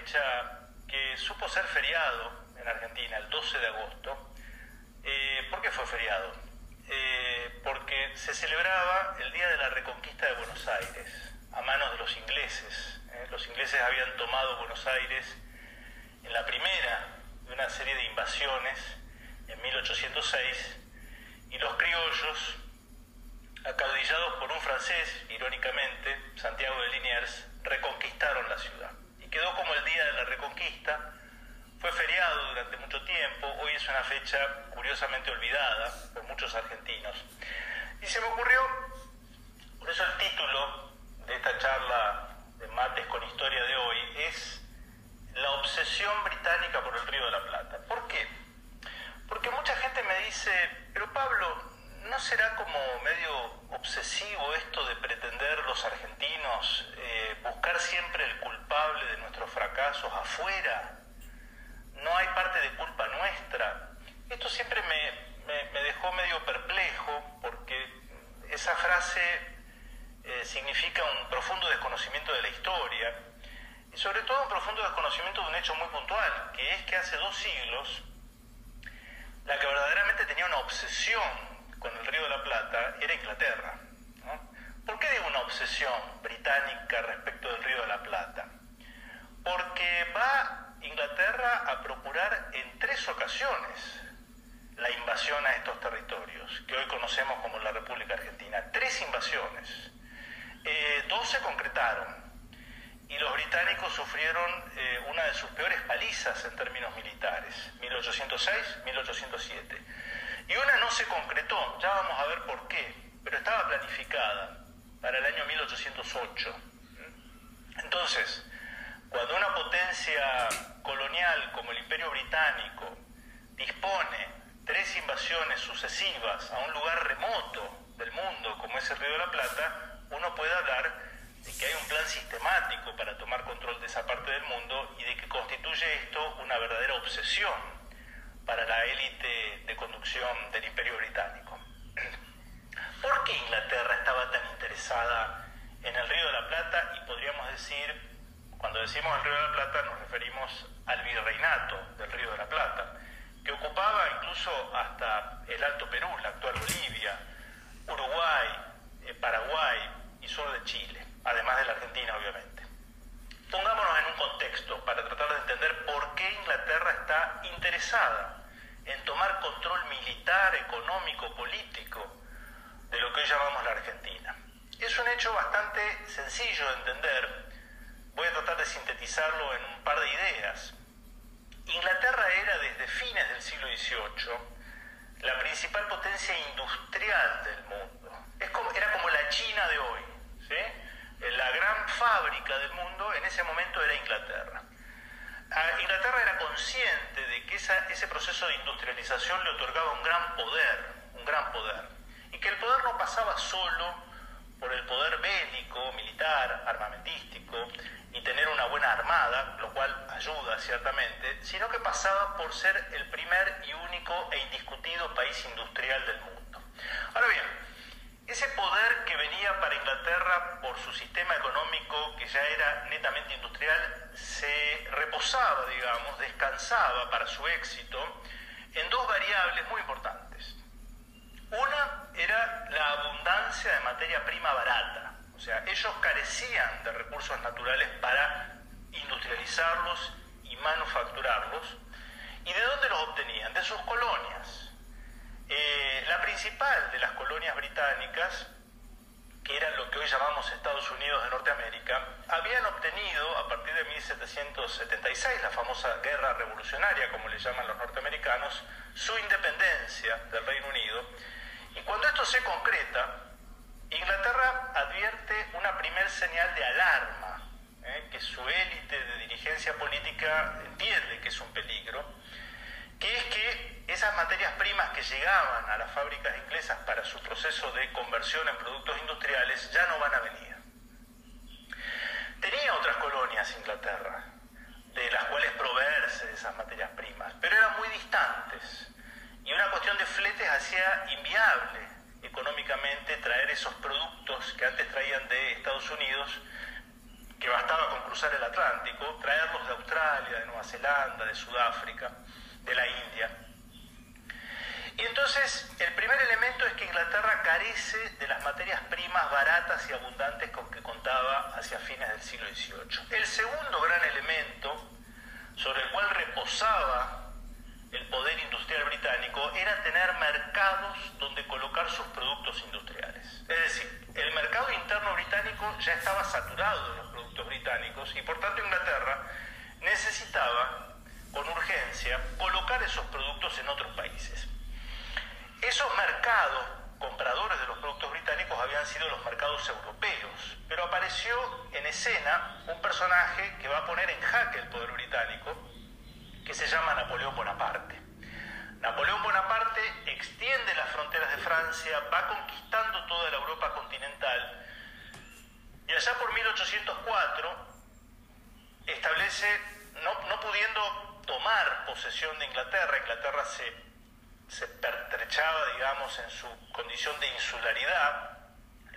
fecha que supo ser feriado en Argentina, el 12 de agosto. Eh, ¿Por qué fue feriado? Eh, porque se celebraba el Día de la Reconquista de Buenos Aires a manos de los ingleses. ¿eh? Los ingleses habían tomado Buenos Aires en la primera de una serie de invasiones en 1806 y los criollos, acaudillados por un francés, irónicamente, Santiago de Liniers, reconquistaron la ciudad. Quedó como el día de la reconquista, fue feriado durante mucho tiempo, hoy es una fecha curiosamente olvidada por muchos argentinos. Y se me ocurrió, por eso el título de esta charla de mates con historia de hoy es la obsesión británica por el Río de la Plata. ¿Por qué? Porque mucha gente me dice, pero Pablo, ¿no será como medio obsesivo esto de pretender los argentinos eh, buscar siempre el culpable de nuestros fracasos afuera? ¿No hay parte de culpa nuestra? Esto siempre me, me, dejó medio perplejo porque esa frase eh, significa un profundo desconocimiento de la historia y sobre todo un profundo desconocimiento de un hecho muy puntual, que es que hace dos siglos la que verdaderamente tenía una obsesión con el Río de la Plata era Inglaterra. ¿Por qué digo una obsesión británica respecto del Río de la Plata? Porque va Inglaterra a procurar en tres ocasiones la invasión a estos territorios, que hoy conocemos como la República Argentina. Tres invasiones. Eh, dos se concretaron y los británicos sufrieron eh, una de sus peores palizas en términos militares, 1806-1807. Y una no se concretó, ya vamos a ver por qué, pero estaba planificada para el año 1808. Entonces, cuando una potencia colonial como el Imperio Británico dispone tres invasiones sucesivas a un lugar remoto del mundo como es el Río de la Plata, uno puede hablar de que hay un plan sistemático para tomar control de esa parte del mundo y de que constituye esto una verdadera obsesión para la élite de conducción del Imperio Británico. ¿Por qué Inglaterra estaba tan interesada en el Río de la Plata? Y podríamos decir, cuando decimos el Río de la Plata nos referimos al virreinato del Río de la Plata, que ocupaba incluso hasta el Alto Perú, la actual Bolivia, la principal potencia industrial del mundo. Era como la China de hoy. Eh, la gran fábrica del mundo en ese momento era Inglaterra. Ah, Inglaterra era consciente de que ese proceso de industrialización le otorgaba un gran poder, un gran poder, y que el poder no pasaba solo por el poder bélico, militar, armamentístico, armada, lo cual ayuda ciertamente, sino que pasaba por ser el primer y único e indiscutido país industrial del mundo. Ahora bien, ese poder que venía para Inglaterra por su sistema económico, que ya era netamente industrial, se reposaba, digamos, descansaba para su éxito en dos variables muy importantes. Una era la abundancia de materia prima barata, o sea, ellos carecían de recursos naturales para industrializarlos y manufacturarlos. ¿Y de dónde los obtenían? De sus colonias. Eh, la principal de las colonias británicas, que eran lo que hoy llamamos Estados Unidos de Norteamérica, habían obtenido a partir de 1776, la famosa guerra revolucionaria, como le llaman los norteamericanos, su independencia del Reino Unido. Y cuando esto se concreta, Inglaterra advierte una primer señal de alarma, que su élite de dirigencia política entiende que es un peligro, que es que esas materias primas que llegaban a las fábricas inglesas para su proceso de conversión en productos industriales ya no van a venir. Tenía otras colonias Inglaterra, de las cuales proveerse de esas materias primas, pero eran muy distantes y una cuestión de fletes hacía inviable económicamente traer esos productos que antes traían de Estados Unidos, que bastaba con cruzar el Atlántico, traerlos de Australia, de Nueva Zelanda, de Sudáfrica, de la India. Y entonces el primer elemento es que Inglaterra carece de las materias primas baratas y abundantes con que contaba hacia fines del siglo XVIII. El segundo gran elemento sobre el cual reposaba el poder británico era tener mercados donde colocar sus productos industriales. Es decir, el mercado interno británico ya estaba saturado de los productos británicos y por tanto Inglaterra necesitaba con urgencia colocar esos productos en otros países. Esos mercados compradores de los productos británicos habían sido los mercados europeos, pero apareció en escena un personaje que va a poner en jaque el poder británico, que se llama Napoleón Bonaparte. Napoleón Bonaparte extiende las fronteras de Francia, va conquistando toda la Europa continental y allá por 1804 establece, no, pudiendo tomar posesión de Inglaterra, Inglaterra se, se pertrechaba, digamos, en su condición de insularidad,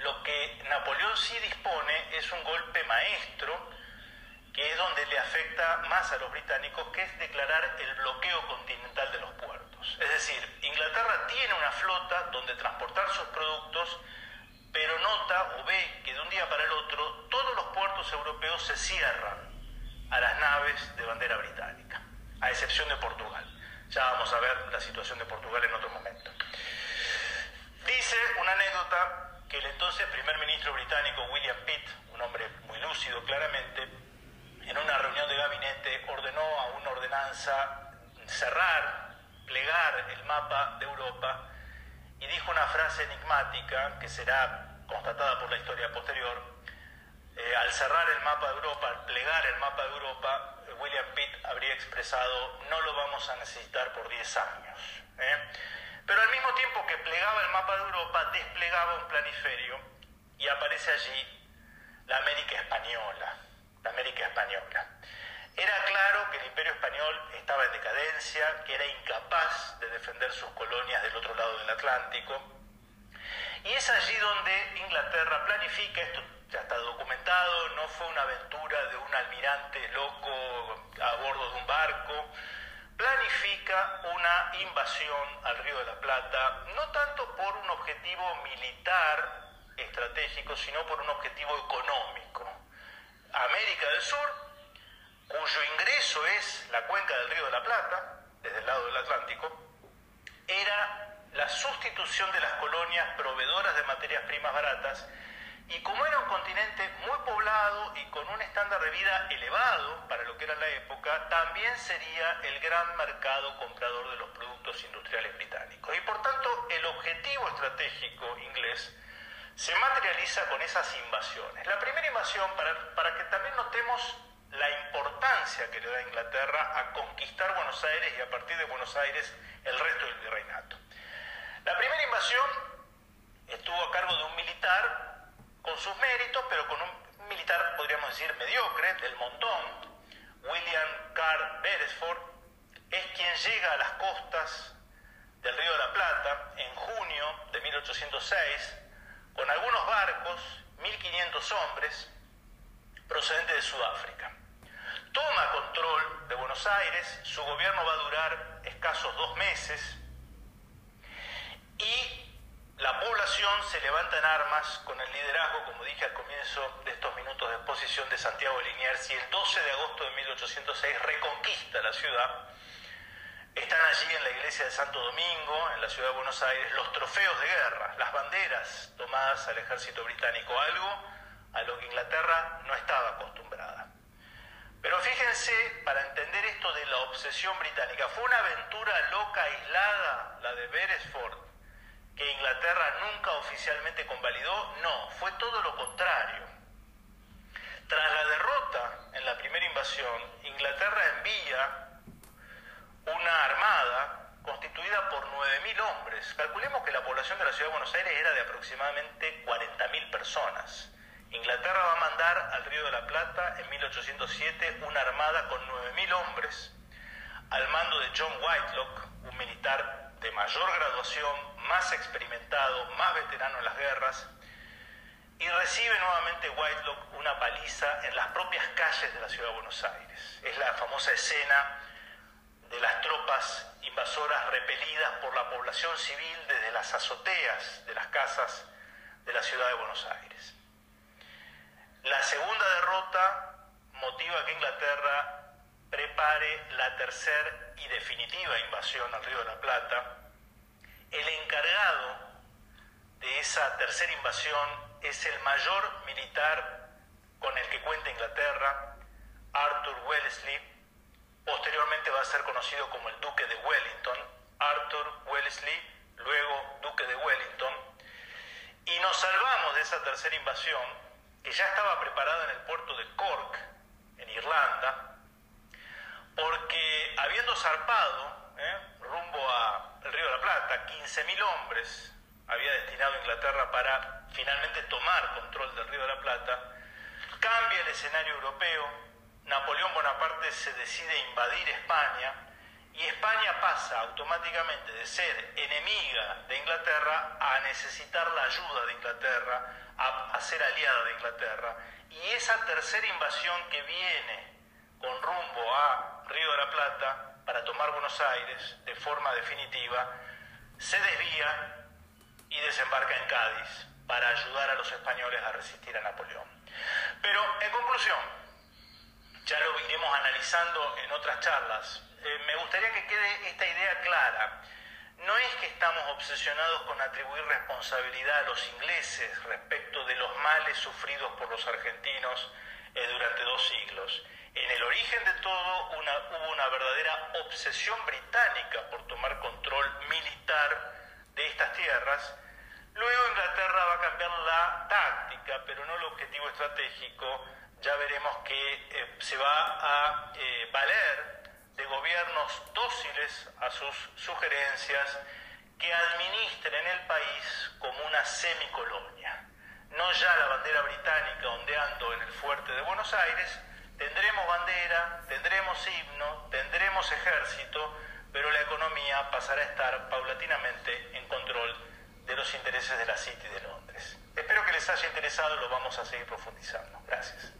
lo que Napoleón sí dispone es un golpe maestro, que es donde le afecta más a los británicos, que es declarar el bloqueo continental de los puertos. Es decir, Inglaterra tiene una flota donde transportar sus productos, pero nota o ve que de un día para el otro todos los puertos europeos se cierran a las naves de bandera británica, a excepción de Portugal. Ya vamos a ver la situación de Portugal en otro momento. Dice una anécdota que el entonces primer ministro británico William Pitt, un hombre muy lúcido claramente, en una reunión de gabinete ordenó a una ordenanza cerrar, plegar el mapa de Europa y dijo una frase enigmática que será constatada por la historia posterior. Eh, al cerrar el mapa de Europa, al plegar el mapa de Europa, William Pitt habría expresado no lo vamos a necesitar por 10 años. ¿eh? Pero al mismo tiempo que plegaba el mapa de Europa, desplegaba un planiferio y aparece allí la América española la América española. Era claro que el imperio español estaba en decadencia, que era incapaz de defender sus colonias del otro lado del Atlántico. Y es allí donde Inglaterra planifica, esto ya está documentado, no fue una aventura de un almirante loco a bordo de un barco, planifica una invasión al Río de la Plata, no tanto por un objetivo militar estratégico, sino por un objetivo económico. América del Sur, cuyo ingreso es la cuenca del Río de la Plata, desde el lado del Atlántico, era la sustitución de las colonias proveedoras de materias primas baratas y como era un continente muy poblado y con un estándar de vida elevado para lo que era la época, también sería el gran mercado comprador de los productos industriales británicos. Y por tanto, el objetivo estratégico inglés se materializa con esas invasiones. La primera invasión, para, para que también notemos la importancia que le da Inglaterra a conquistar Buenos Aires y a partir de Buenos Aires el resto del virreinato. La primera invasión estuvo a cargo de un militar con sus méritos, pero con un militar, podríamos decir, mediocre, del montón. William Carr Beresford es quien llega a las costas del Río de la Plata en junio de 1806 con algunos barcos, 1.500 hombres, procedentes de Sudáfrica. Toma control de Buenos Aires, su gobierno va a durar escasos dos meses y la población se levanta en armas con el liderazgo, como dije al comienzo de estos minutos de exposición de Santiago Liniers, y el 12 de agosto de 1806 reconquista la ciudad están allí en la iglesia de Santo Domingo, en la ciudad de Buenos Aires, los trofeos de guerra, las banderas tomadas al ejército británico, algo a lo que Inglaterra no estaba acostumbrada. Pero fíjense, para entender esto de la obsesión británica, ¿fue una aventura loca, aislada, la de Beresford, que Inglaterra nunca oficialmente convalidó? No, fue todo lo contrario. Tras la derrota en la primera invasión, Inglaterra envía una armada constituida por 9.000 hombres. Calculemos que la población de la ciudad de Buenos Aires era de aproximadamente 40.000 personas. Inglaterra va a mandar al Río de la Plata en 1807 una armada con 9.000 hombres al mando de John Whitelock, un militar de mayor graduación, más experimentado, más veterano en las guerras. y recibe nuevamente Whitelock una paliza en las propias calles de la ciudad de Buenos Aires. Es la famosa escena de las tropas invasoras repelidas por la población civil desde las azoteas de las casas de la ciudad de Buenos Aires. La segunda derrota motiva que Inglaterra prepare la tercera y definitiva invasión al Río de la Plata. El encargado de esa tercera invasión es el mayor militar con el que cuenta Inglaterra, Arthur Wellesley, posteriormente va a ser conocido como el Duque de Wellington, Arthur Wellesley, luego Duque de Wellington, y nos salvamos de esa tercera invasión que ya estaba preparada en el puerto de Cork, en Irlanda, porque habiendo zarpado ¿eh? rumbo al Río de la Plata, 15.000 hombres había destinado Inglaterra para finalmente tomar control del Río de la Plata, cambia el escenario europeo, Napoleón Bonaparte se decide invadir España y España pasa automáticamente de ser enemiga de Inglaterra a necesitar la ayuda de Inglaterra, a, a ser aliada de Inglaterra. Y esa tercera invasión que viene con rumbo a Río de la Plata para tomar Buenos Aires de forma definitiva, se desvía y desembarca en Cádiz para ayudar a los españoles a resistir a Napoleón. Pero en conclusión, ya lo iremos analizando en otras charlas, eh, me gustaría que quede esta idea clara. No es que estamos obsesionados con atribuir responsabilidad a los ingleses respecto de los males sufridos por los argentinos eh, durante dos siglos. En el origen de todo hubo una verdadera obsesión británica por tomar control militar de estas tierras. Luego Inglaterra va a cambiar la táctica, pero no el objetivo estratégico. Ya veremos que eh, se va a eh, valer de gobiernos dóciles a sus sugerencias que administren el país como una semicolonia. No ya la bandera británica ondeando en el fuerte de Buenos Aires, tendremos bandera, tendremos himno, tendremos ejército, pero la economía pasará a estar paulatinamente en control de los intereses de la City de Londres. Espero que les haya interesado, lo vamos a seguir profundizando. Gracias.